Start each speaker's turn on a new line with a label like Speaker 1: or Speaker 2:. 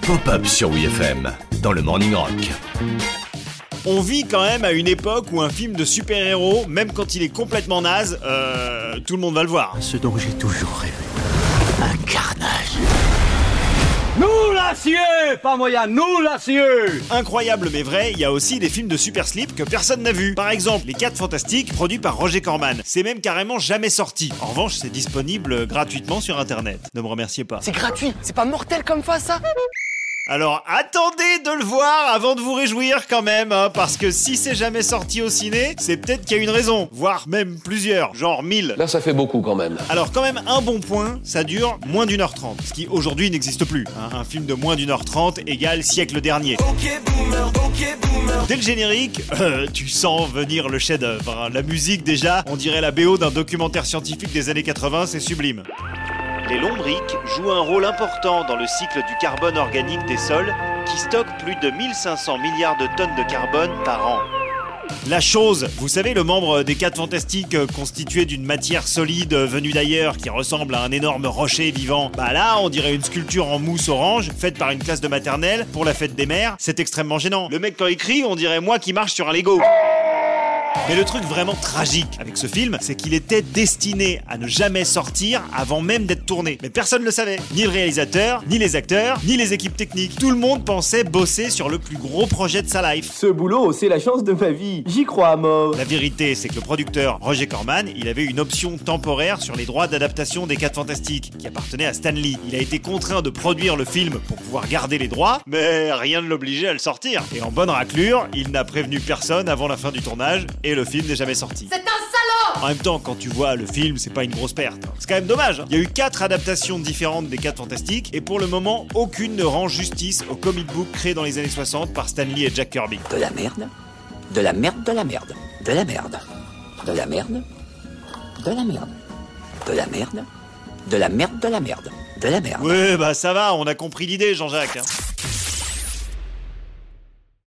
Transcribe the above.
Speaker 1: Pop-up sur WFM dans le Morning Rock.
Speaker 2: On vit quand même à une époque où un film de super-héros, même quand il est complètement naze, euh, tout le monde va le voir.
Speaker 3: Ce dont j'ai toujours rêvé. Un carnage.
Speaker 4: Nous l'acier Pas moyen, nous l'acier
Speaker 2: Incroyable mais vrai, il y a aussi des films de super slip que personne n'a vu. Par exemple, Les 4 Fantastiques, produits par Roger Corman. C'est même carrément jamais sorti. En revanche, c'est disponible gratuitement sur internet. Ne me remerciez pas.
Speaker 5: C'est gratuit, c'est pas mortel comme ça, ça
Speaker 2: Alors attendez de le voir avant de vous réjouir quand même, hein, parce que si c'est jamais sorti au ciné, c'est peut-être qu'il y a une raison, voire même plusieurs, genre 1000.
Speaker 6: Là, ça fait beaucoup quand même.
Speaker 2: Alors quand même un bon point, ça dure moins d'une heure trente, ce qui aujourd'hui n'existe plus. hein. Un film de moins d'une heure trente égale siècle dernier. Dès le générique, euh, tu sens venir le chef-d'œuvre. hein. La musique déjà, on dirait la BO d'un documentaire scientifique des années 80, c'est sublime. Les lombriques jouent un rôle important dans le cycle du carbone organique des sols qui stockent plus de 1500 milliards de tonnes de carbone par an. La chose, vous savez, le membre des 4 fantastiques euh, constitué d'une matière solide venue d'ailleurs qui ressemble à un énorme rocher vivant. Bah là, on dirait une sculpture en mousse orange faite par une classe de maternelle pour la fête des mères. C'est extrêmement gênant. Le mec quand il crie, on dirait moi qui marche sur un Lego. Mais le truc vraiment tragique avec ce film, c'est qu'il était destiné à ne jamais sortir avant même d'être tourné. Mais personne ne le savait. Ni le réalisateur, ni les acteurs, ni les équipes techniques. Tout le monde pensait bosser sur le plus gros projet de sa life.
Speaker 7: Ce boulot, c'est la chance de ma vie. J'y crois à mort.
Speaker 2: La vérité, c'est que le producteur Roger Corman, il avait une option temporaire sur les droits d'adaptation des 4 Fantastiques, qui appartenaient à Stan Lee. Il a été contraint de produire le film pour pouvoir garder les droits, mais rien ne l'obligeait à le sortir. Et en bonne raclure, il n'a prévenu personne avant la fin du tournage, et le film n'est jamais sorti.
Speaker 8: C'est un salaud
Speaker 2: En même temps, quand tu vois le film, c'est pas une grosse perte. C'est quand même dommage. hein. Il y a eu quatre adaptations différentes des 4 Fantastiques, et pour le moment, aucune ne rend justice au comic book créé dans les années 60 par Stan Lee et Jack Kirby.
Speaker 3: De la merde. De la merde, de la merde. De la merde. De la merde. De la merde. De la merde. De la merde, de la merde. De la merde.
Speaker 2: Ouais, bah ça va, on a compris l'idée, Jean-Jacques. hein.